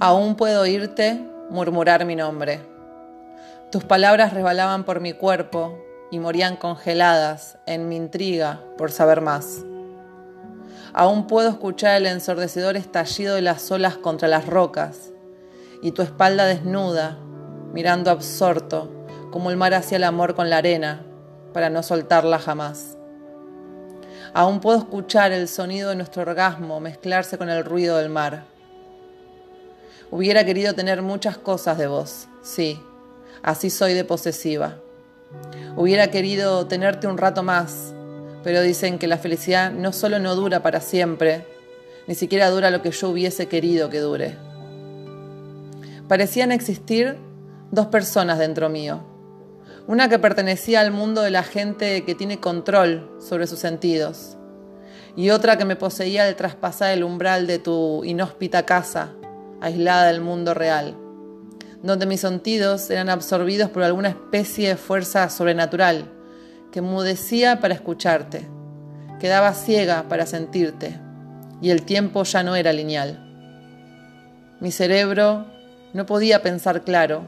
Aún puedo oírte murmurar mi nombre. Tus palabras resbalaban por mi cuerpo y morían congeladas en mi intriga por saber más. Aún puedo escuchar el ensordecedor estallido de las olas contra las rocas y tu espalda desnuda, mirando absorto como el mar hacia el amor con la arena para no soltarla jamás. Aún puedo escuchar el sonido de nuestro orgasmo mezclarse con el ruido del mar Hubiera querido tener muchas cosas de vos, sí, así soy de posesiva. Hubiera querido tenerte un rato más, pero dicen que la felicidad no solo no dura para siempre, ni siquiera dura lo que yo hubiese querido que dure. Parecían existir dos personas dentro mío. Una que pertenecía al mundo de la gente que tiene control sobre sus sentidos, y otra que me poseía al traspasar el umbral de tu inhóspita casa, aislada del mundo real, donde mis sentidos eran absorbidos por alguna especie de fuerza sobrenatural que mudecía para escucharte, quedaba ciega para sentirte, y el tiempo ya no era lineal. Mi cerebro no podía pensar claro,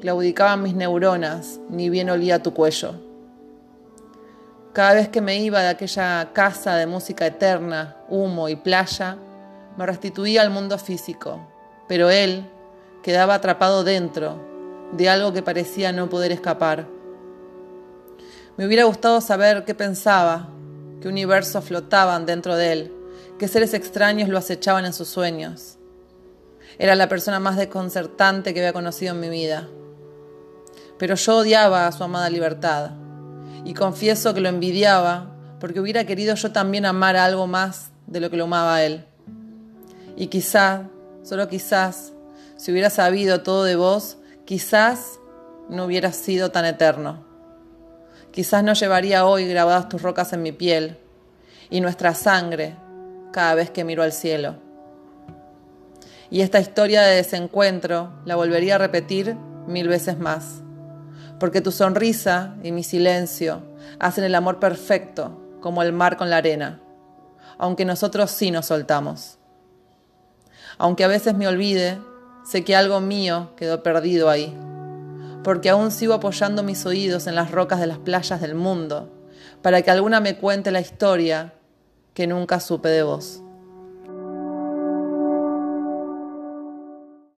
claudicaban mis neuronas, ni bien olía tu cuello. Cada vez que me iba de aquella casa de música eterna, humo y playa, me restituía al mundo físico, pero él quedaba atrapado dentro de algo que parecía no poder escapar. Me hubiera gustado saber qué pensaba, qué universos flotaban dentro de él, qué seres extraños lo acechaban en sus sueños. Era la persona más desconcertante que había conocido en mi vida. Pero yo odiaba a su amada libertad y confieso que lo envidiaba porque hubiera querido yo también amar a algo más de lo que lo amaba él. Y quizá Solo quizás, si hubiera sabido todo de vos, quizás no hubiera sido tan eterno. Quizás no llevaría hoy grabadas tus rocas en mi piel y nuestra sangre cada vez que miro al cielo. Y esta historia de desencuentro la volvería a repetir mil veces más, porque tu sonrisa y mi silencio hacen el amor perfecto como el mar con la arena, aunque nosotros sí nos soltamos. Aunque a veces me olvide, sé que algo mío quedó perdido ahí, porque aún sigo apoyando mis oídos en las rocas de las playas del mundo, para que alguna me cuente la historia que nunca supe de vos.